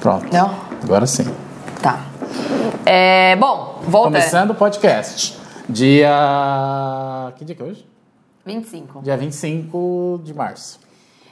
Pronto. Não? Agora sim. Tá. É, bom, volta. Começando o podcast. Dia. Que dia que é hoje? 25. Dia 25 de março.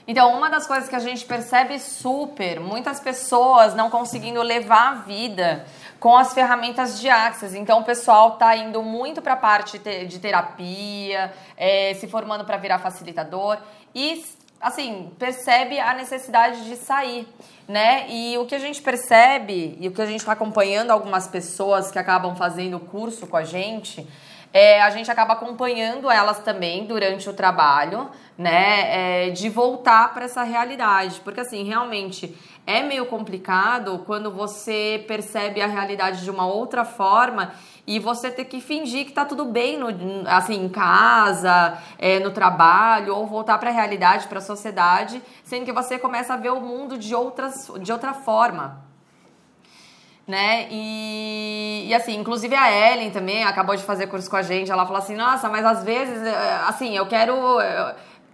Então, uma das coisas que a gente percebe super, muitas pessoas não conseguindo levar a vida com as ferramentas de Access. Então, o pessoal está indo muito para a parte de terapia, é, se formando para virar facilitador e, assim, percebe a necessidade de sair, né? E o que a gente percebe e o que a gente está acompanhando algumas pessoas que acabam fazendo o curso com a gente é, a gente acaba acompanhando elas também durante o trabalho, né? É, de voltar para essa realidade. Porque, assim, realmente é meio complicado quando você percebe a realidade de uma outra forma e você ter que fingir que tá tudo bem no, assim, em casa, é, no trabalho, ou voltar para a realidade, para a sociedade, sendo que você começa a ver o mundo de, outras, de outra forma né? E, e assim, inclusive a Ellen também acabou de fazer curso com a gente. Ela falou assim: nossa, mas às vezes, eh, assim, eu quero,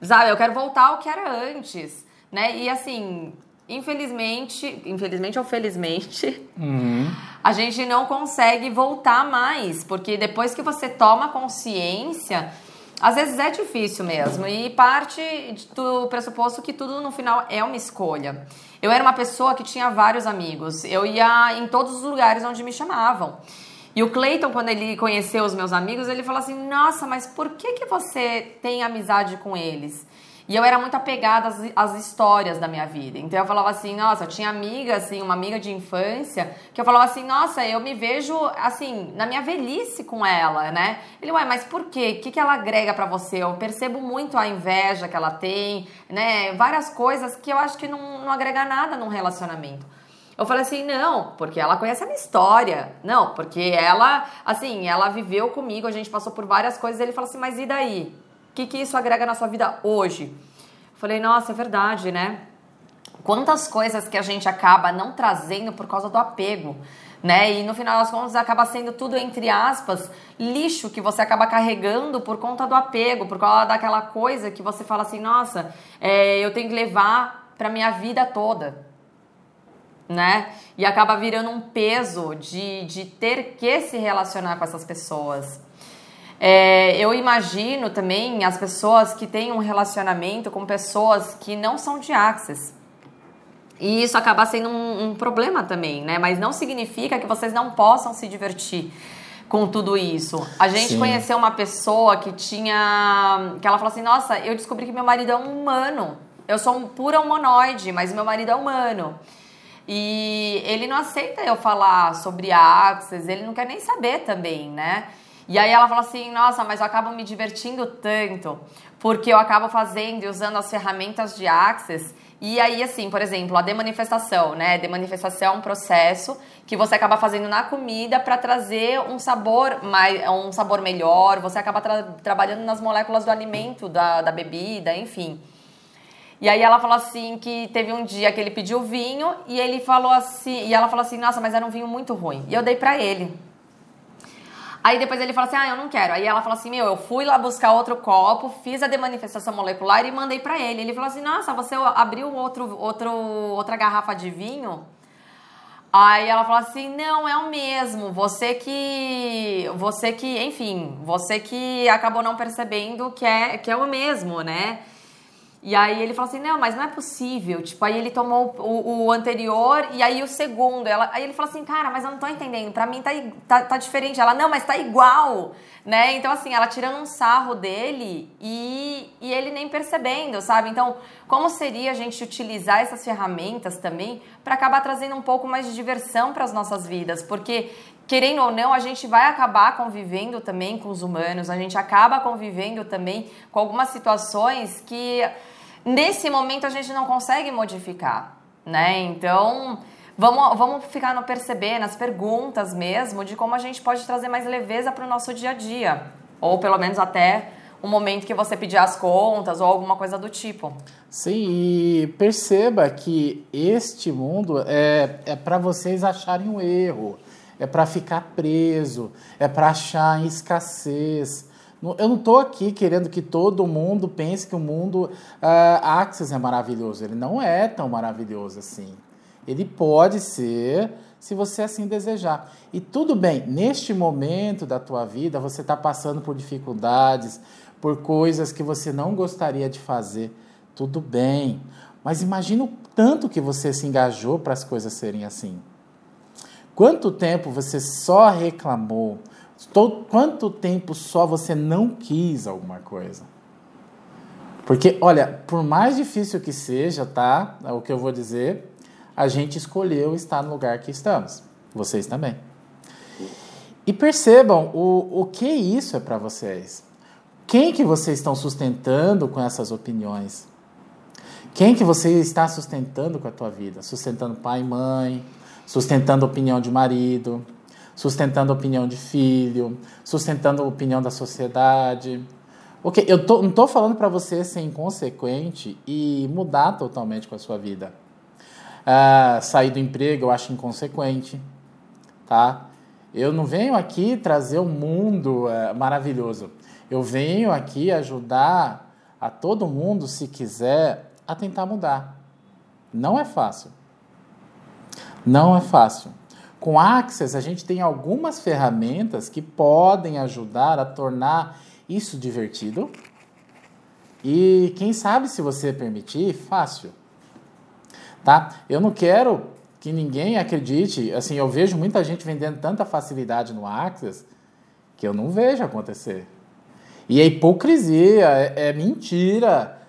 sabe, eu quero voltar ao que era antes, né? E assim, infelizmente, infelizmente ou felizmente, Uhum. a gente não consegue voltar mais, porque depois que você toma consciência. Às vezes é difícil mesmo, e parte do pressuposto que tudo no final é uma escolha. Eu era uma pessoa que tinha vários amigos, eu ia em todos os lugares onde me chamavam. E o Clayton, quando ele conheceu os meus amigos, ele falou assim: Nossa, mas por que, que você tem amizade com eles? E eu era muito apegada às, às, histórias da minha vida. Então eu falava assim, nossa, eu tinha amiga, assim, uma amiga de infância, que eu falava assim, nossa, eu me vejo, assim, na minha velhice com ela, né? Ele, ué, mas por quê? O que, que ela agrega para você? Eu percebo muito a inveja que ela tem, né? Várias coisas que eu acho que não, não agrega nada num relacionamento. Eu falei assim, não, porque ela conhece a minha história. Não, porque ela, assim, ela viveu comigo, a gente passou por várias coisas. Ele falou assim, mas e daí? Que, que isso agrega na sua vida hoje? Falei, nossa, é verdade, né? Quantas coisas que a gente acaba não trazendo por causa do apego, né? E no final das contas acaba sendo tudo, entre aspas, lixo que você acaba carregando por conta do apego, por causa daquela coisa que você fala assim, nossa, é, eu tenho que levar pra minha vida toda, né? E acaba virando um peso de, de ter que se relacionar com essas pessoas. É, eu imagino também as pessoas que têm um relacionamento com pessoas que não são de Access. E isso acaba sendo um, um, problema também, né? Mas não significa que vocês não possam se divertir com tudo isso. A gente Sim. conheceu uma pessoa que tinha. que ela falou assim: Nossa, eu descobri que meu marido é um humano. Eu sou um pura humanoide, mas meu marido é humano. E ele não aceita eu falar sobre Access, ele não quer nem saber também, né? E aí ela falou assim: nossa, mas eu acabo me divertindo tanto, porque eu acabo fazendo e usando as ferramentas de Access. E aí, assim, por exemplo, a demanifestação, né? Demanifestação é um processo que você acaba fazendo na comida para trazer um sabor mais, um sabor melhor. Você acaba tra trabalhando nas moléculas do alimento, da, da bebida, enfim. E aí ela falou assim que teve um dia que ele pediu vinho e ele falou assim, e ela falou assim: "Nossa, mas era um vinho muito ruim". E eu dei para ele. Aí depois ele fala assim: ah, eu não quero. Aí ela fala assim: meu, eu fui lá buscar outro copo, fiz a demanifestação molecular e mandei para ele. Ele falou assim: nossa, você abriu outro, outro, outra garrafa de vinho? Aí ela falou assim: não, é o mesmo. Você que. Você que, enfim, você que acabou não percebendo que é, que é o mesmo, né? E aí ele falou assim, não, mas não é possível. Tipo, aí ele tomou o, o anterior e aí o segundo. Ela, aí ele falou assim, cara, mas eu não tô entendendo. Pra mim tá, tá, tá diferente. Ela, não, mas tá igual. Né? Então, assim, ela tirando um sarro dele e, e ele nem percebendo, sabe? Então, como seria a gente utilizar essas ferramentas também para acabar trazendo um pouco mais de diversão para as nossas vidas? Porque querendo ou não, a gente vai acabar convivendo também com os humanos, a gente acaba convivendo também com algumas situações que nesse momento a gente não consegue modificar, né? Então, vamos, vamos ficar no perceber, nas perguntas mesmo, de como a gente pode trazer mais leveza para o nosso dia a dia, ou pelo menos até o momento que você pedir as contas ou alguma coisa do tipo. Sim, e perceba que este mundo é, é para vocês acharem um erro é para ficar preso, é para achar escassez. Eu não estou aqui querendo que todo mundo pense que o mundo uh, Axis é maravilhoso. Ele não é tão maravilhoso assim. Ele pode ser, se você assim desejar. E tudo bem, neste momento da tua vida, você está passando por dificuldades, por coisas que você não gostaria de fazer. Tudo bem. Mas imagina o tanto que você se engajou para as coisas serem assim. Quanto tempo você só reclamou? Quanto tempo só você não quis alguma coisa? Porque, olha, por mais difícil que seja, tá? É o que eu vou dizer, a gente escolheu estar no lugar que estamos. Vocês também. E percebam o, o que isso é para vocês. Quem que vocês estão sustentando com essas opiniões? Quem que você está sustentando com a tua vida? Sustentando pai e mãe, sustentando a opinião de marido, sustentando a opinião de filho, sustentando a opinião da sociedade. Ok, eu tô, não estou falando para você ser inconsequente e mudar totalmente com a sua vida. Ah, sair do emprego eu acho inconsequente, tá? Eu não venho aqui trazer um mundo é, maravilhoso. Eu venho aqui ajudar a todo mundo, se quiser, a tentar mudar. Não é fácil. Não é fácil. Com Access, a gente tem algumas ferramentas que podem ajudar a tornar isso divertido. E quem sabe, se você permitir, fácil. Tá? Eu não quero que ninguém acredite, assim, eu vejo muita gente vendendo tanta facilidade no Access que eu não vejo acontecer. E é hipocrisia, é, é mentira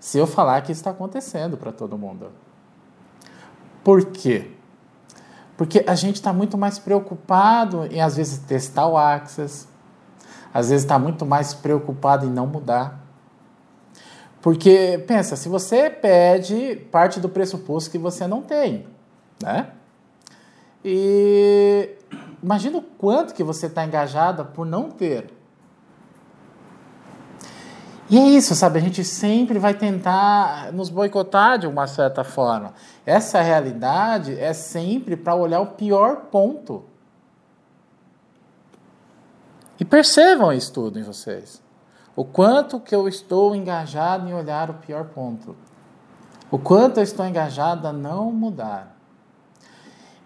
se eu falar que isso está acontecendo para todo mundo. Por quê? Porque a gente está muito mais preocupado em, às vezes, testar o Access, às vezes está muito mais preocupado em não mudar. Porque, pensa, se você pede, parte do pressuposto que você não tem, né? E imagina o quanto que você está engajada por não ter. E é isso, sabe? A gente sempre vai tentar nos boicotar de uma certa forma. Essa realidade é sempre para olhar o pior ponto. E percebam isso tudo em vocês. O quanto que eu estou engajado em olhar o pior ponto. O quanto eu estou engajado a não mudar.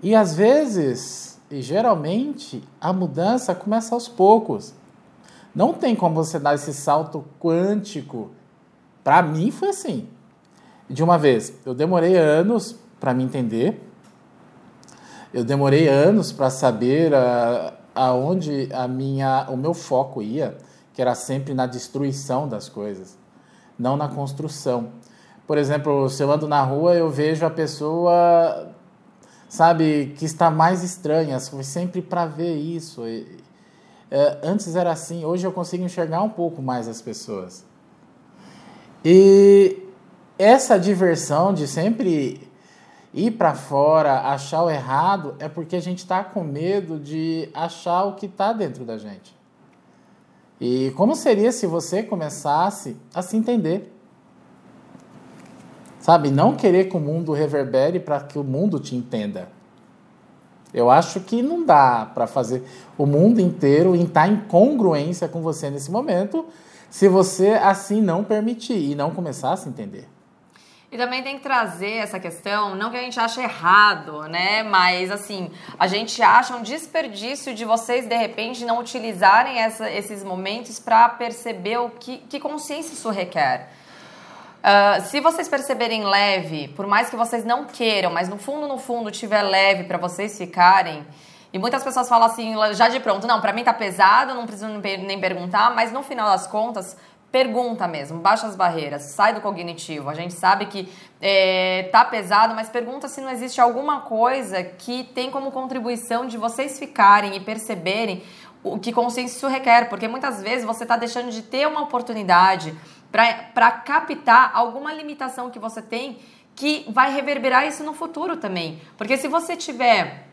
E às vezes, e geralmente, a mudança começa aos poucos. Não tem como você dar esse salto quântico. Para mim foi assim. De uma vez, eu demorei anos para me entender. Eu demorei anos para saber a, aonde a minha, o meu foco ia, que era sempre na destruição das coisas, não na construção. Por exemplo, se eu ando na rua, eu vejo a pessoa, sabe, que está mais estranha. Foi sempre para ver isso. É, antes era assim, hoje eu consigo enxergar um pouco mais as pessoas. E essa diversão de sempre ir para fora, achar o errado, é porque a gente está com medo de achar o que está dentro da gente. E como seria se você começasse a se entender? Sabe, não querer que o mundo reverbere para que o mundo te entenda. Eu acho que não dá para fazer o mundo inteiro estar em congruência com você nesse momento, se você assim não permitir e não começar a se entender. E também tem que trazer essa questão, não que a gente ache errado, né? Mas assim, a gente acha um desperdício de vocês, de repente, não utilizarem essa, esses momentos para perceber o que, que consciência isso requer. Uh, se vocês perceberem leve, por mais que vocês não queiram, mas no fundo, no fundo, tiver leve para vocês ficarem. E muitas pessoas falam assim, já de pronto, não, para mim tá pesado, não preciso nem perguntar, mas no final das contas, pergunta mesmo, baixa as barreiras, sai do cognitivo. A gente sabe que é, tá pesado, mas pergunta se não existe alguma coisa que tem como contribuição de vocês ficarem e perceberem o que consciência isso requer, porque muitas vezes você está deixando de ter uma oportunidade para captar alguma limitação que você tem que vai reverberar isso no futuro também. Porque se você tiver,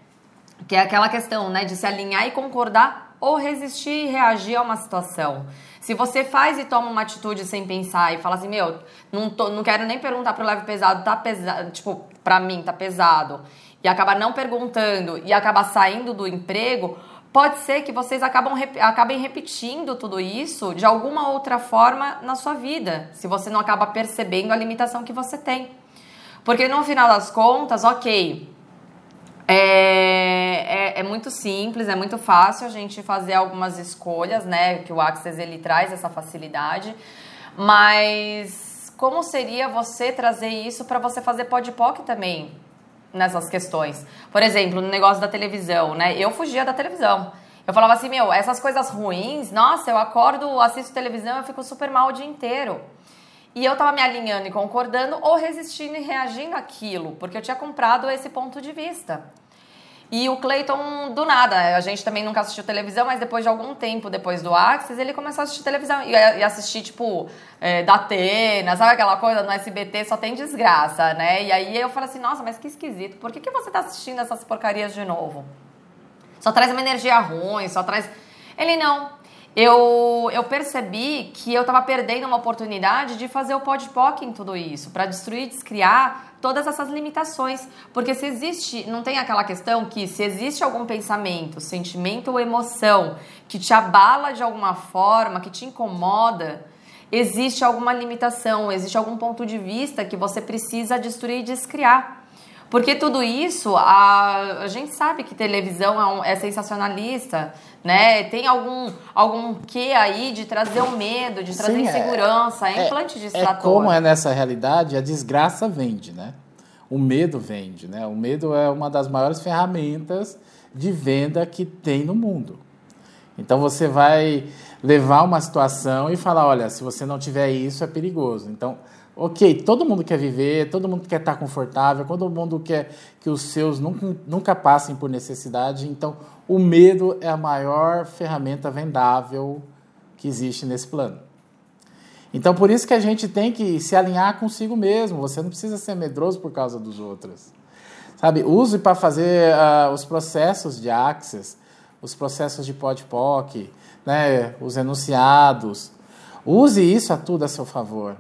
que é aquela questão né, de se alinhar e concordar ou resistir e reagir a uma situação. Se você faz e toma uma atitude sem pensar e fala assim, meu, não, tô, não quero nem perguntar pro leve pesado, tá pesado, tipo, pra mim tá pesado, e acabar não perguntando e acabar saindo do emprego, pode ser que vocês acabam, acabem repetindo tudo isso de alguma outra forma na sua vida, se você não acaba percebendo a limitação que você tem. Porque no final das contas, ok, é, é, é, muito simples, é muito fácil a gente fazer algumas escolhas, né? Que o Access ele traz essa facilidade, mas como seria você trazer isso para você fazer podpoc também nessas questões? Por exemplo, no negócio da televisão, né? Eu fugia da televisão. Eu falava assim, meu, essas coisas ruins, nossa, eu acordo, assisto televisão, eu fico super mal o dia inteiro. E eu tava me alinhando e concordando ou resistindo e reagindo àquilo, porque eu tinha comprado esse ponto de vista. E o Clayton, do nada, a gente também nunca assistiu televisão, mas depois de algum tempo, depois do Axis, ele começou a assistir televisão. E, e assistir, tipo, é, da Atena, sabe aquela coisa no SBT, só tem desgraça, né? E aí eu falei assim, nossa, mas que esquisito, por que, que você tá assistindo essas porcarias de novo? Só traz uma energia ruim, só traz. Ele não. Eu, eu percebi que eu estava perdendo uma oportunidade de fazer o podpoc em tudo isso, para destruir, descriar todas essas limitações. Porque se existe, não tem aquela questão que se existe algum pensamento, sentimento ou emoção que te abala de alguma forma, que te incomoda, existe alguma limitação, existe algum ponto de vista que você precisa destruir e descriar. Porque tudo isso, a, a gente sabe que televisão é, um, é sensacionalista, né? Tem algum, algum quê aí de trazer o medo, de trazer Sim, é. insegurança, é, é implante de distrator. É como é nessa realidade, a desgraça vende, né? O medo vende, né? O medo é uma das maiores ferramentas de venda que tem no mundo. Então você vai levar uma situação e falar, olha, se você não tiver isso é perigoso. Então ok, todo mundo quer viver, todo mundo quer estar confortável, todo mundo quer que os seus nunca, nunca passem por necessidade. Então, o medo é a maior ferramenta vendável que existe nesse plano. Então, por isso que a gente tem que se alinhar consigo mesmo. Você não precisa ser medroso por causa dos outros. Sabe, use para fazer uh, os processos de Access, os processos de PodPoc, né, os enunciados. Use isso a tudo a seu favor.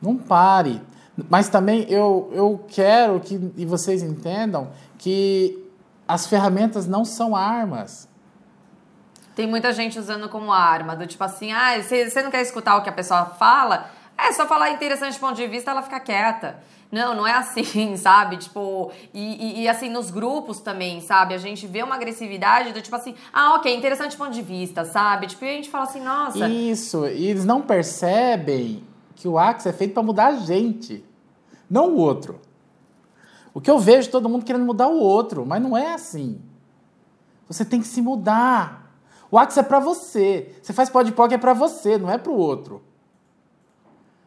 Não pare. Mas também eu, eu quero que e vocês entendam que as ferramentas não são armas. Tem muita gente usando como arma, do tipo assim, ah, você não quer escutar o que a pessoa fala? É só falar interessante ponto de vista, ela fica quieta. Não, não é assim, sabe? Tipo, e, e, e, assim, nos grupos também, sabe? A gente vê uma agressividade do tipo assim, ah, ok, interessante ponto de vista, sabe? Tipo, e a gente fala assim, nossa. Isso, e eles não percebem que o Axis é feito para mudar a gente, não o outro. O que eu vejo todo mundo querendo mudar o outro, mas não é assim. Você tem que se mudar. O Axis é para você. Você faz podpoc é para você, não é para o outro.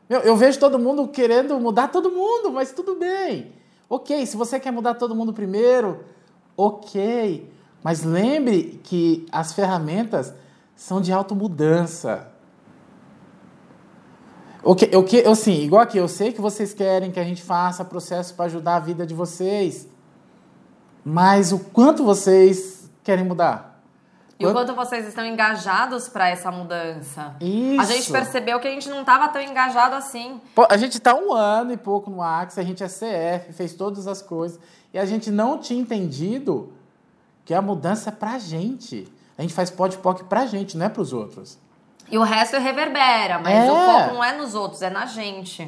Eu, eu vejo todo mundo querendo mudar todo mundo, mas tudo bem. Ok, se você quer mudar todo mundo primeiro, ok. Mas lembre que as ferramentas são de automudança. O que, o que, assim, igual aqui, eu sei que vocês querem que a gente faça processo para ajudar a vida de vocês, mas o quanto vocês querem mudar? E o quanto vocês estão engajados para essa mudança? Isso. A gente percebeu que a gente não estava tão engajado assim. Pô, a gente está um ano e pouco no Axis, a gente é CF, fez todas as coisas, e a gente não tinha entendido que a mudança é para a gente. A gente faz podpoc para a gente, não é para os outros. E o resto reverbera, mas é. o foco não é nos outros, é na gente.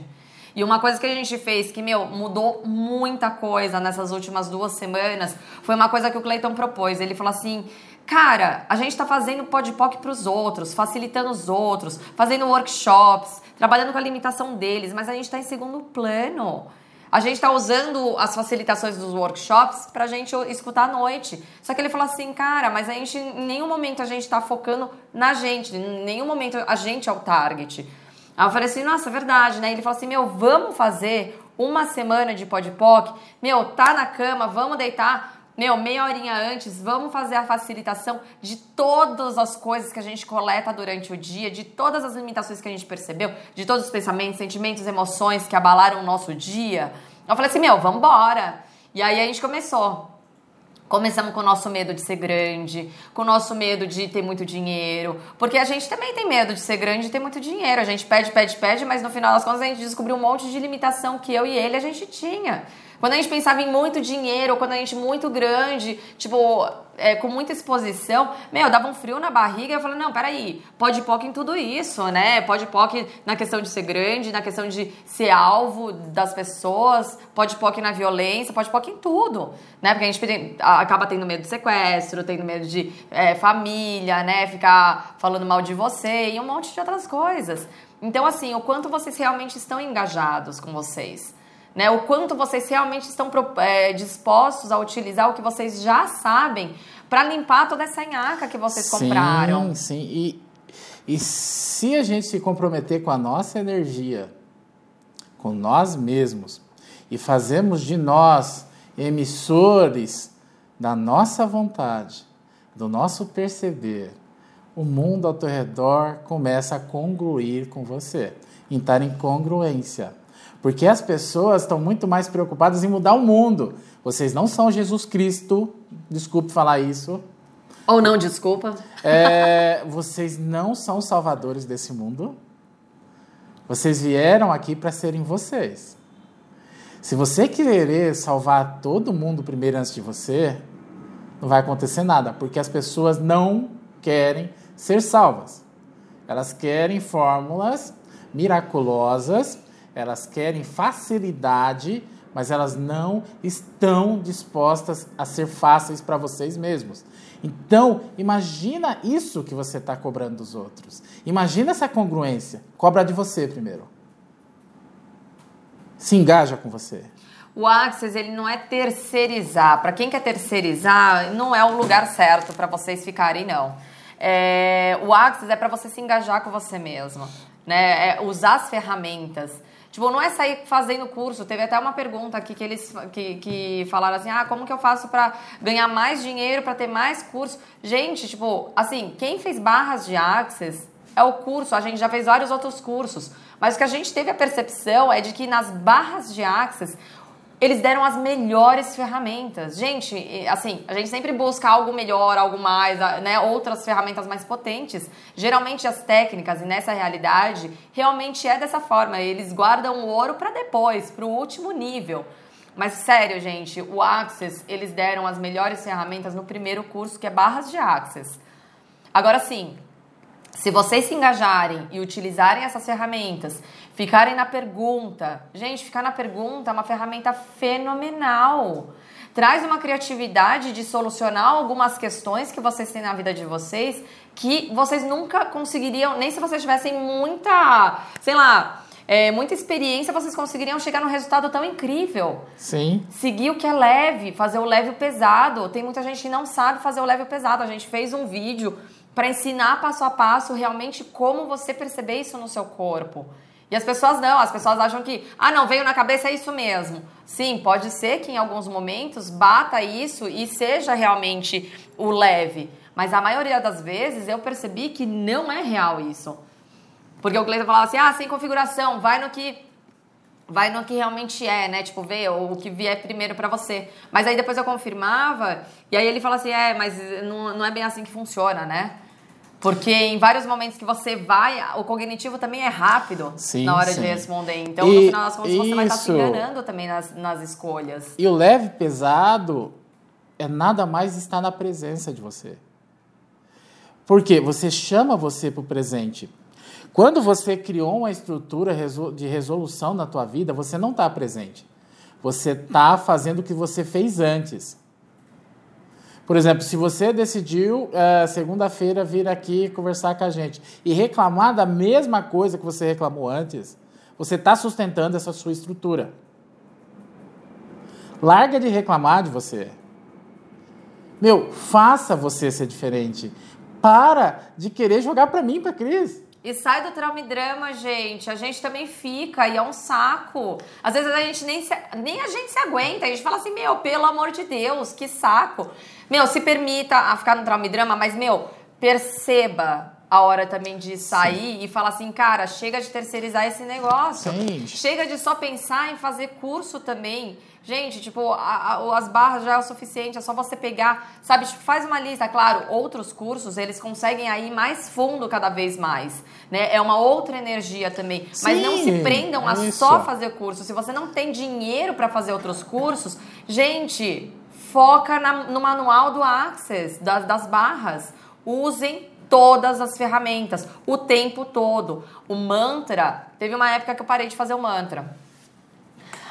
E uma coisa que a gente fez que, meu, mudou muita coisa nessas últimas duas semanas foi uma coisa que o Cleiton propôs. Ele falou assim: cara, a gente tá fazendo podpoc pros outros, facilitando os outros, fazendo workshops, trabalhando com a limitação deles, mas a gente tá em segundo plano. A gente está usando as facilitações dos workshops para a gente escutar à noite. Só que ele falou assim, cara, mas a gente, em nenhum momento a gente está focando na gente, em nenhum momento a gente é o target. Aí eu falei assim, nossa, é verdade, né? Ele falou assim, meu, vamos fazer uma semana de podpoc? Meu, tá na cama, vamos deitar meu, meia horinha antes, vamos fazer a facilitação de todas as coisas que a gente coleta durante o dia, de todas as limitações que a gente percebeu, de todos os pensamentos, sentimentos, emoções que abalaram o nosso dia. Eu falei assim, meu, vamos. E aí a gente começou. Começamos com o nosso medo de ser grande, com o nosso medo de ter muito dinheiro, porque a gente também tem medo de ser grande e ter muito dinheiro. A gente pede, pede, pede, mas no final das contas a gente descobriu um monte de limitação que eu e ele a gente tinha. Quando a gente pensava em muito dinheiro, ou quando a gente muito grande, tipo, é, com muita exposição, meu, dava um frio na barriga. Eu falei, não, peraí, pode POC em tudo isso, né? Pode POC na questão de ser grande, na questão de ser alvo das pessoas, pode POC na violência, pode POC em tudo, né? Porque a gente acaba tendo medo de sequestro, tendo medo de é, família, né? Ficar falando mal de você e um monte de outras coisas. Então, assim, o quanto vocês realmente estão engajados com vocês né? O quanto vocês realmente estão é, dispostos a utilizar o que vocês já sabem para limpar toda essa nhaca que vocês sim, compraram. Sim, e, e se a gente se comprometer com a nossa energia, com nós mesmos, e fazemos de nós emissores da nossa vontade, do nosso perceber, o mundo ao teu redor começa a congruir com você, entrar em congruência. Porque as pessoas estão muito mais preocupadas em mudar o mundo. Vocês não são Jesus Cristo, desculpe falar isso. Ou não, desculpa. É, vocês não são salvadores desse mundo. Vocês vieram aqui para serem vocês. Se você querer salvar todo mundo primeiro antes de você, não vai acontecer nada, porque as pessoas não querem ser salvas. Elas querem fórmulas miraculosas elas querem facilidade, mas elas não estão dispostas a ser fáceis para vocês mesmos. Então, imagina isso que você está cobrando dos outros. Imagina essa congruência. Cobra de você primeiro. Se engaja com você. O Access ele não é terceirizar. Para quem quer terceirizar, não é o lugar certo para vocês ficarem não. É, o Access é para você se engajar com você mesmo, né? É usar as ferramentas. Tipo, não é sair fazendo curso. Teve até uma pergunta aqui que eles que, que falaram assim: ah, como que eu faço para ganhar mais dinheiro, para ter mais curso? Gente, tipo, assim, quem fez barras de Access é o curso. A gente já fez vários outros cursos. Mas o que a gente teve a percepção é de que nas barras de Access eles deram as melhores ferramentas. Gente, assim, a gente sempre busca algo melhor, algo mais, né, outras ferramentas mais potentes. Geralmente as técnicas, e nessa realidade, realmente é dessa forma. Eles guardam o ouro para depois, para o último nível. Mas sério, gente, o Access, eles deram as melhores ferramentas no primeiro curso, que é Barras de Access. Agora sim, se vocês se engajarem e utilizarem essas ferramentas, ficarem na pergunta, gente, ficar na pergunta é uma ferramenta fenomenal. Traz uma criatividade de solucionar algumas questões que vocês têm na vida de vocês que vocês nunca conseguiriam, nem se vocês tivessem muita, sei lá, é, muita experiência, vocês conseguiriam chegar num resultado tão incrível. Sim. Seguir o que é leve, fazer o leve e o pesado. Tem muita gente que não sabe fazer o leve e o pesado. A gente fez um vídeo para ensinar passo a passo realmente como você perceber isso no seu corpo. E as pessoas não, as pessoas acham que, ah, não, veio na cabeça, é isso mesmo. Sim, pode ser que em alguns momentos bata isso e seja realmente o leve. Mas a maioria das vezes eu percebi que não é real isso. Porque o Cleiton falava assim, ah, sem configuração, vai no que vai no que realmente é, né? Tipo, ver o que vier primeiro para você. Mas aí depois eu confirmava, e aí ele fala assim, é, mas não, não é bem assim que funciona, né? Porque em vários momentos que você vai, o cognitivo também é rápido sim, na hora sim. de responder. Então, e no final das contas, isso. você vai estar se enganando também nas, nas escolhas. E o leve pesado é nada mais estar na presença de você. Porque você chama você para o presente. Quando você criou uma estrutura de resolução na tua vida, você não está presente. Você está fazendo o que você fez antes. Por exemplo, se você decidiu é, segunda-feira vir aqui conversar com a gente e reclamar da mesma coisa que você reclamou antes, você está sustentando essa sua estrutura. Larga de reclamar de você. Meu, faça você ser diferente. Para de querer jogar para mim, para Cris. E sai do trauma e drama, gente. A gente também fica e é um saco. Às vezes a gente nem, se, nem a gente se aguenta. A gente fala assim, meu, pelo amor de Deus, que saco. Meu, se permita a ficar no trauma e drama, mas, meu, perceba a hora também de sair Sim. e falar assim, cara, chega de terceirizar esse negócio. Sim. Chega de só pensar em fazer curso também. Gente, tipo, a, a, as barras já é o suficiente, é só você pegar, sabe? Tipo, faz uma lista, claro, outros cursos, eles conseguem aí mais fundo cada vez mais, né? É uma outra energia também. Sim, Mas não se prendam a isso. só fazer curso. Se você não tem dinheiro para fazer outros cursos, gente, foca na, no manual do Access, das, das barras. Usem todas as ferramentas, o tempo todo. O mantra, teve uma época que eu parei de fazer o mantra.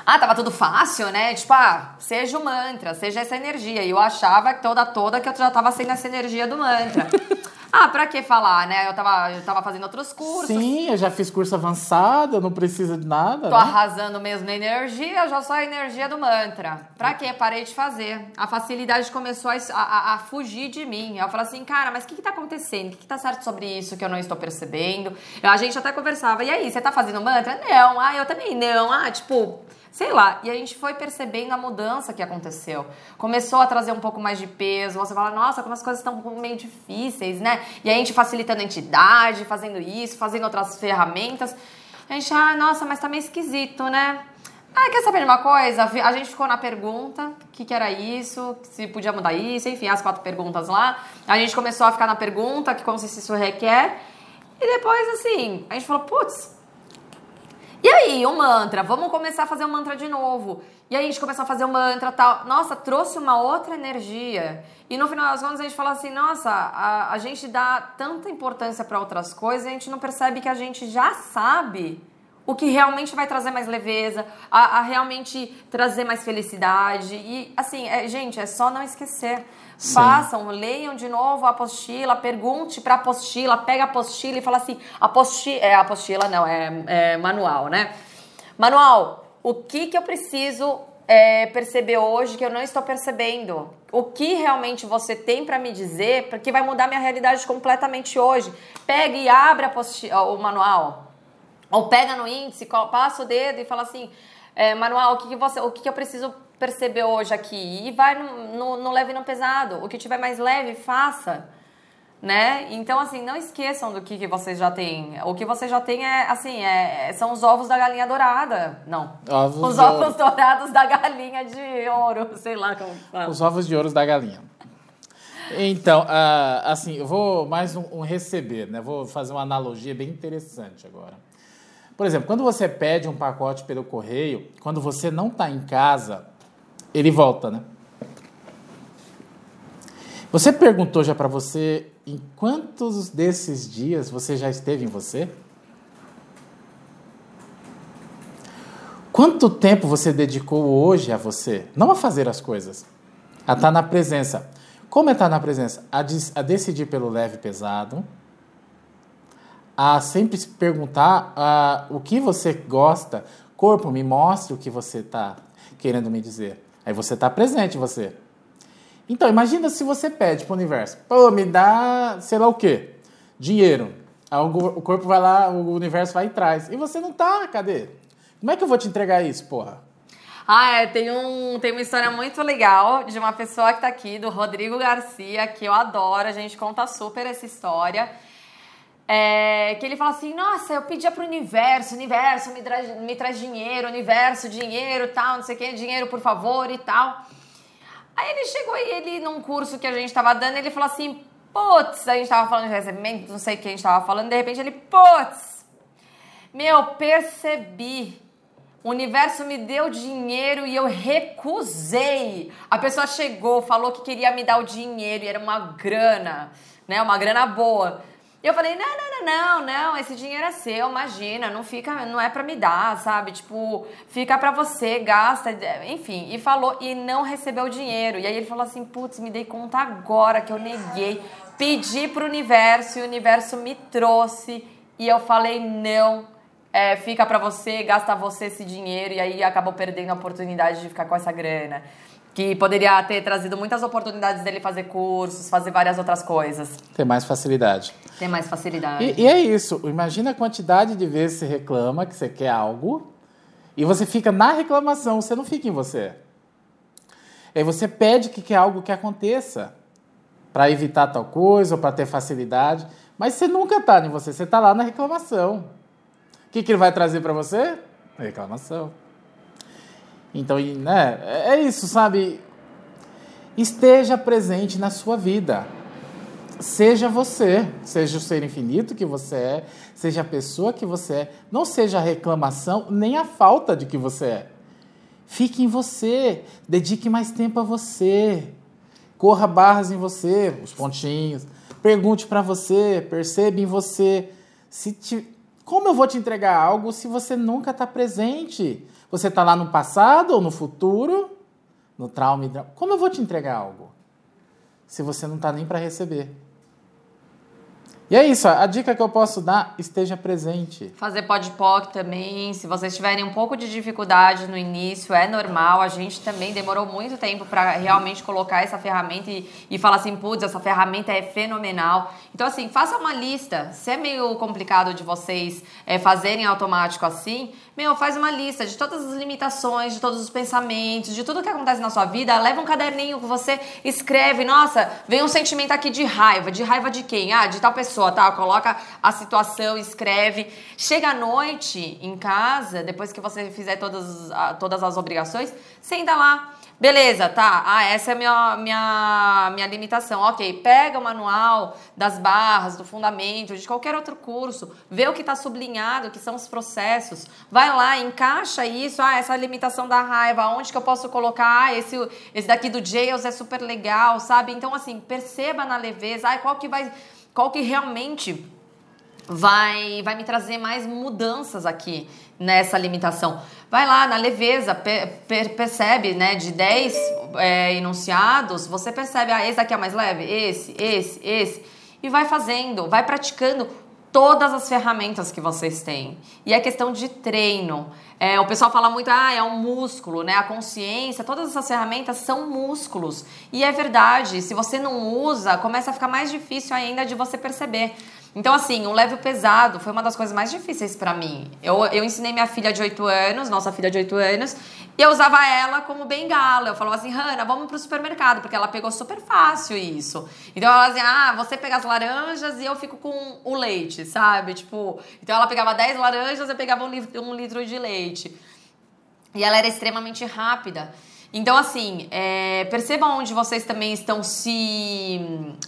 Ah, tava tudo fácil, né? Tipo, ah, seja o mantra, seja essa energia. E eu achava toda toda que eu já tava sendo essa energia do mantra. Ah, pra que falar, né? Eu tava, eu tava fazendo outros cursos. Sim, eu já fiz curso avançado, não precisa de nada. Tô né? arrasando mesmo na energia, já sou a energia do mantra. Pra que? Parei de fazer. A facilidade começou a, a, a, fugir de mim. Eu falei assim, cara, mas o que, que tá acontecendo? O que, que tá certo sobre isso que eu não estou percebendo? A gente até conversava, e aí, você tá fazendo mantra? Não, ah, eu também não. Ah, tipo, sei lá. E a gente foi percebendo a mudança que aconteceu. Começou a trazer um pouco mais de peso. Você fala, nossa, como as coisas estão meio difíceis, né? E a gente facilitando a entidade, fazendo isso, fazendo outras ferramentas. A gente, ah, nossa, mas tá meio esquisito, né? Ah, quer saber de uma coisa? A gente ficou na pergunta, o que, que era isso, se podia mudar isso, enfim, as quatro perguntas lá. A gente começou a ficar na pergunta, que consiste isso requer. E depois, assim, a gente falou, putz, e aí, o mantra, vamos começar a fazer o mantra de novo. E aí a gente começou a fazer o mantra tal. Nossa, trouxe uma outra energia. E no final das contas a gente fala assim: nossa, a, a gente dá tanta importância para outras coisas, a gente não percebe que a gente já sabe o que realmente vai trazer mais leveza, a, a realmente trazer mais felicidade. E assim, é, gente, é só não esquecer. Sim. Façam, leiam de novo a apostila, pergunte para a apostila, pega a apostila e fala assim: apostila, é apostila não, é, é manual, né? Manual, o que que eu preciso é, perceber hoje que eu não estou percebendo? O que realmente você tem para me dizer porque vai mudar minha realidade completamente hoje? Pega e abre a apostila, o manual. Ou pega no índice, passa o dedo e fala assim, é, manual, o que, que você, o que, que eu preciso perceber hoje aqui? E vai no, no, no leve e no pesado. O que tiver mais leve, faça né? Então, assim, não esqueçam do que, que vocês já têm. O que vocês já têm é, assim, é, são os ovos da galinha dourada. Não. Ovos os ovos dourados da galinha de ouro, sei lá como fala. Os ovos de ouro da galinha. Então, uh, assim, eu vou mais um, um, receber, né? Vou fazer uma analogia bem interessante agora. Por exemplo, quando você pede um pacote pelo correio, quando você não está em casa, ele volta, né? Você perguntou já para você em quantos desses dias você já esteve em você? Quanto tempo você dedicou hoje a você? Não a fazer as coisas, a estar tá na presença. Como é estar tá na presença? A, a decidir pelo leve e pesado, a sempre se perguntar o que você gosta. Corpo, me mostre o que você está querendo me dizer. Aí você está presente, você. Então, imagina se você pede para o universo, pô, me dá, sei lá o quê, dinheiro. Aí o corpo vai lá, o universo vai e traz. E você não tá, cadê? Como é que eu vou te entregar isso, porra? Ah, é, tem, um, tem uma história muito legal de uma pessoa que tá aqui, do Rodrigo Garcia, que eu adoro, a gente conta super essa história. É, que ele fala assim, nossa, eu pedia pro universo, universo, me, tra me traz dinheiro, universo, dinheiro, tal, não sei o que, dinheiro, por favor, e tal. Aí ele chegou e ele, num curso que a gente tava dando, ele falou assim, putz, a gente tava falando de recebimento, não sei o que a gente tava falando, de repente ele, putz, meu, percebi, o universo me deu dinheiro e eu recusei. A pessoa chegou, falou que queria me dar o dinheiro e era uma grana, né, uma grana boa. E eu falei, não, não, não, não, não, esse dinheiro é seu, imagina, não fica, não é para me dar, sabe? Tipo, fica para você, gasta, enfim. E falou, e não recebeu o dinheiro. E aí ele falou assim, putz, me dei conta agora que eu neguei. Pedi pro universo e o universo me trouxe. E eu falei, não, é, fica para você, gasta você esse dinheiro. E aí acabou perdendo a oportunidade de ficar com essa grana que poderia ter trazido muitas oportunidades dele fazer cursos, fazer várias outras coisas. Ter mais facilidade. Ter mais facilidade. E, e, é isso. Imagina a quantidade de vezes você reclama que você quer algo e você fica na reclamação, você não fica em você. Aí você pede que quer algo que aconteça para evitar tal coisa ou para ter facilidade. Mas você nunca tá em você, você tá lá na reclamação. O que, que ele vai trazer para você? Reclamação. Então, né, é, é isso, sabe? Esteja presente na sua vida. Seja você, seja o ser infinito que você é, seja a pessoa que você é. Não seja a reclamação nem a falta de que você é. Fique em você, dedique mais tempo a você. Corra barras em você, os pontinhos. Pergunte para você, perceba em você. Se te... Como eu vou te entregar algo se você nunca está presente? Você está lá no passado ou no futuro? No trauma? Como eu vou te entregar algo? Se você não está nem para receber. E é isso, a dica que eu posso dar, esteja presente. Fazer podpoc também, se vocês tiverem um pouco de dificuldade no início, é normal. A gente também demorou muito tempo para realmente colocar essa ferramenta e, e falar assim, putz, essa ferramenta é fenomenal. Então, assim, faça uma lista. Se é meio complicado de vocês é, fazerem automático assim, meu, faz uma lista de todas as limitações, de todos os pensamentos, de tudo que acontece na sua vida. Leva um caderninho que você escreve. Nossa, vem um sentimento aqui de raiva. De raiva de quem? Ah, de tal pessoa, tá? Coloca a situação, escreve. Chega à noite em casa, depois que você fizer todas, todas as obrigações, senta lá Beleza, tá. Ah, essa é a minha, minha, minha limitação. Ok, pega o manual das barras, do fundamento, de qualquer outro curso, vê o que está sublinhado, que são os processos. Vai lá, encaixa isso. Ah, essa limitação da raiva, onde que eu posso colocar? Ah, esse, esse daqui do Jails é super legal, sabe? Então, assim, perceba na leveza. Ah, qual que vai. Qual que realmente vai, vai me trazer mais mudanças aqui nessa limitação. Vai lá na leveza, per, per, percebe, né? De 10 é, enunciados, você percebe, ah, esse aqui é mais leve, esse, esse, esse. E vai fazendo, vai praticando todas as ferramentas que vocês têm. E é questão de treino. É, o pessoal fala muito, ah, é um músculo, né? A consciência, todas essas ferramentas são músculos. E é verdade, se você não usa, começa a ficar mais difícil ainda de você perceber. Então, assim, o leve pesado foi uma das coisas mais difíceis para mim. Eu, eu ensinei minha filha de 8 anos, nossa filha de 8 anos, e eu usava ela como bengala. Eu falava assim, Hanna, vamos pro supermercado, porque ela pegou super fácil isso. Então ela dizia, ah, você pega as laranjas e eu fico com o leite, sabe? Tipo, então ela pegava 10 laranjas, eu pegava um litro, um litro de leite. E ela era extremamente rápida. Então, assim, é, percebam onde vocês também estão se,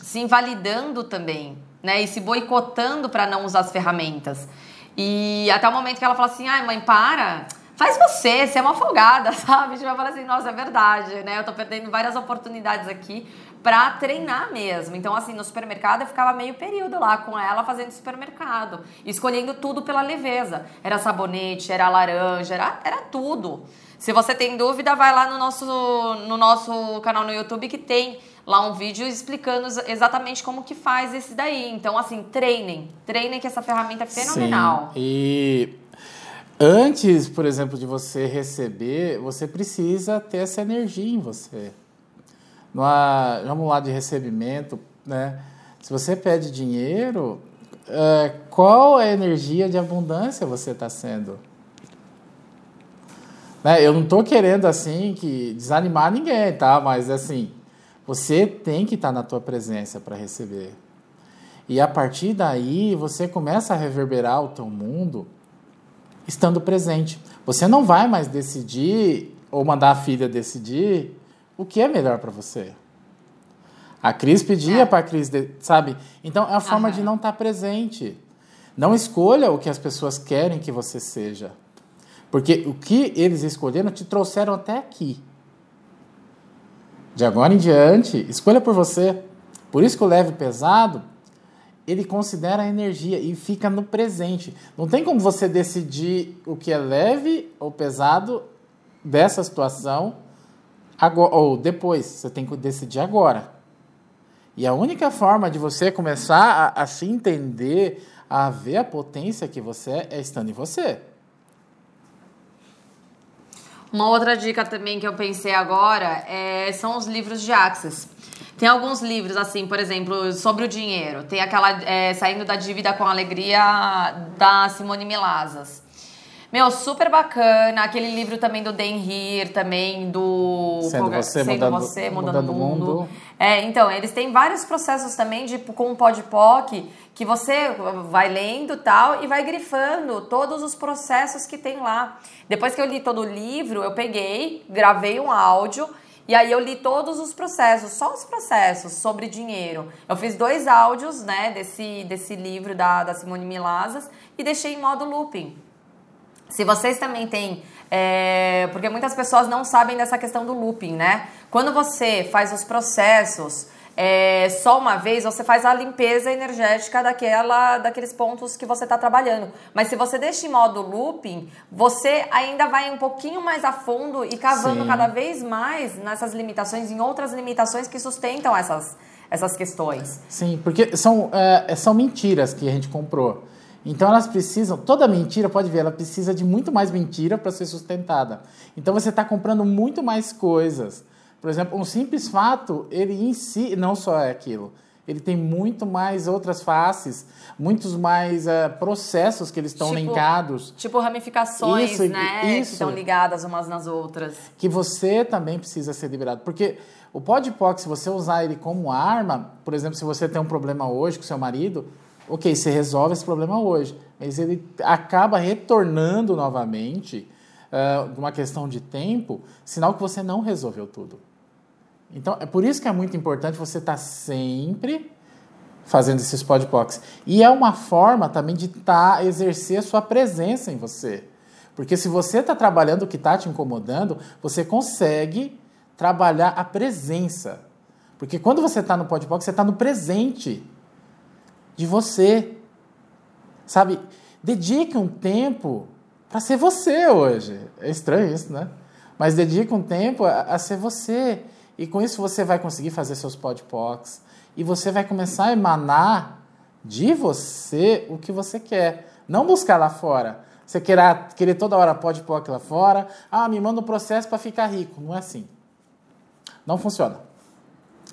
se invalidando também né? E se boicotando para não usar as ferramentas. E até o momento que ela fala assim: ai, mãe, para. Faz você, você é uma folgada, sabe? A gente vai falar assim, nossa, é verdade, né? Eu tô perdendo várias oportunidades aqui pra treinar mesmo. Então, assim, no supermercado eu ficava meio período lá com ela fazendo supermercado, escolhendo tudo pela leveza. Era sabonete, era laranja, era, era tudo. Se você tem dúvida, vai lá no nosso, no nosso canal no YouTube que tem lá um vídeo explicando exatamente como que faz esse daí. Então, assim, treinem. Treinem que essa ferramenta é fenomenal. Sim. E antes, por exemplo, de você receber, você precisa ter essa energia em você. Numa, vamos lá de recebimento, né? Se você pede dinheiro, é, qual é a energia de abundância você está sendo? Né? Eu não estou querendo assim que desanimar ninguém, tá? Mas assim, você tem que estar na tua presença para receber. E a partir daí, você começa a reverberar o teu mundo estando presente. Você não vai mais decidir ou mandar a filha decidir o que é melhor para você. A Cris pedia é. para a Cris, sabe? Então é a forma de não estar tá presente. Não escolha o que as pessoas querem que você seja. Porque o que eles escolheram te trouxeram até aqui. De agora em diante, escolha por você. Por isso que o leve pesado, ele considera a energia e fica no presente. Não tem como você decidir o que é leve ou pesado dessa situação agora, ou depois. Você tem que decidir agora. E a única forma de você começar a, a se entender, a ver a potência que você é, é estando em você. Uma outra dica também que eu pensei agora é, são os livros de Access. Tem alguns livros, assim, por exemplo, sobre o dinheiro. Tem aquela é, Saindo da Dívida com Alegria da Simone Milazas. Meu, super bacana. Aquele livro também do Dan Heer, também do... Sendo você, Sendo mudando- você, mudando, o mundo. mundo. É, então, eles têm vários processos também de, com o Podpoc que você vai lendo e tal e vai grifando todos os processos que tem lá. Depois que eu li todo o livro, eu peguei, gravei um áudio e aí eu li todos os processos, só os processos sobre dinheiro. Eu fiz dois áudios, né, desse, desse livro da, da Simone Milazas e deixei em modo looping. Se vocês também têm. é, porque muitas pessoas não sabem dessa questão do looping, né? Quando você faz os processos é, só uma vez, você faz a limpeza energética daquela, daqueles pontos que você está trabalhando. Mas se você deixa em modo looping, você ainda vai um pouquinho mais a fundo e cavando Sim. cada vez mais nessas limitações, em outras limitações que sustentam essas, essas questões. Sim, porque são, é, são mentiras que a gente comprou. Então elas precisam, toda mentira, pode ver, ela precisa de muito mais mentira para ser sustentada. Então você está comprando muito mais coisas. Por exemplo, um simples fato, ele em si não só é aquilo. Ele tem muito mais outras faces, muitos mais é, processos que eles estão Tipo- linkados, Tipo ramificações, Isso, né? Que isso. estão ligadas umas nas outras. que você também precisa ser liberado. Porque o podpoc, se você usar ele como arma, por exemplo, se você tem um problema hoje com seu marido, ok, você resolve esse problema hoje, mas ele acaba retornando novamente, ah, uma questão de tempo, sinal que você não resolveu tudo. Então, é por isso que é muito importante você estar sempre fazendo esses podpocs. E é uma forma também de tá, exercer a sua presença em você. Porque se você está trabalhando o que está te incomodando, você consegue trabalhar a presença. Porque quando você está no podpoc, você está no presente de você. Sabe? Dedique um tempo para ser você hoje. É estranho isso, né? Mas dedique um tempo a, a ser você. E com isso você vai conseguir fazer seus podpocs. E você vai começar a emanar de você o que você quer. Não buscar lá fora. Você querer, querer toda hora podpoc lá fora. Ah, me manda um processo para ficar rico. Não é assim. Não funciona.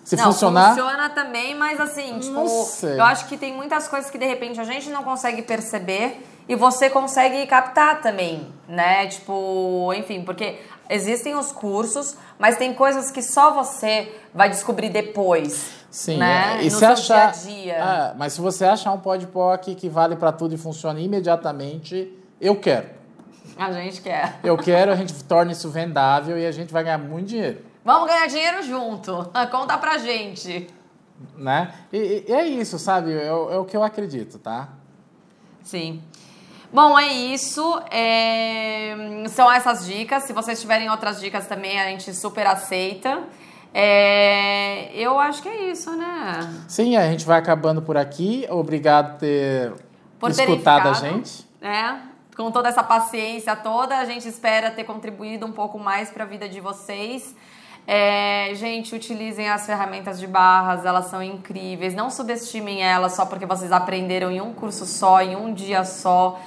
Se não, funcionar. funciona também, mas assim, tipo, eu acho que tem muitas coisas que de repente a gente não consegue perceber e você consegue captar também, né? Tipo, enfim, porque existem os cursos, mas tem coisas que só você vai descobrir depois. Sim, né? é. e no se achar, dia a dia. Ah, mas se você achar um podpoc que vale para tudo e funciona imediatamente, eu quero. A gente quer. Eu quero, a gente torna isso vendável e a gente vai ganhar muito dinheiro, Vamos ganhar dinheiro junto. Conta pra gente. né? E, e é isso, sabe? É, o- é o que eu acredito, tá? Sim. Bom, é isso. É, São essas dicas. Se vocês tiverem outras dicas também, a gente super aceita. É, Eu acho que é isso, né? Sim, a gente vai acabando por aqui. Obrigado por ter Por escutado a ficado, gente. né? Com toda essa paciência toda, a gente espera ter contribuído um pouco mais para a vida de vocês. É, gente, utilizem as ferramentas de barras, elas são incríveis. Não subestimem elas só porque vocês aprenderam em um curso só, em um dia só.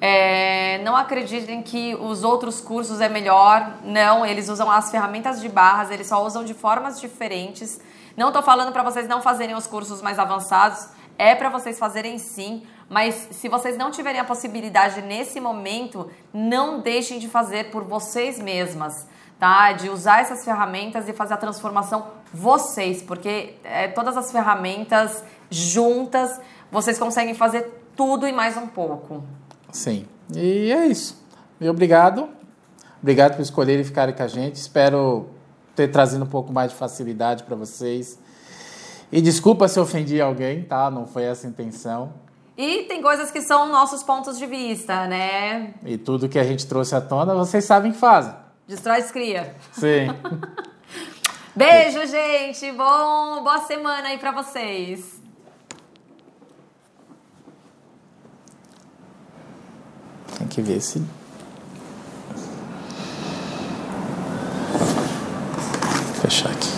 É, não acreditem que os outros cursos é melhor. Não, eles usam as ferramentas de barras, eles só usam de formas diferentes. Não tô falando para vocês não fazerem os cursos mais avançados, é para vocês fazerem sim, mas se vocês não tiverem a possibilidade nesse momento, não deixem de fazer por vocês mesmas, tá? De usar essas ferramentas e fazer a transformação vocês, porque é, todas as ferramentas juntas, vocês conseguem fazer tudo e mais um pouco. Sim. E é isso. E obrigado. Obrigado por escolherem ficarem com a gente. Espero ter trazido um pouco mais de facilidade para vocês. E desculpa se ofendi alguém, tá? Não foi essa a intenção. E tem coisas que são nossos pontos de vista, né? E tudo que a gente trouxe à tona, vocês sabem que fazem. Destrói cria. Sim. Beijo, gente. Bom, boa semana aí pra vocês. Tem que ver se. Fechar aqui.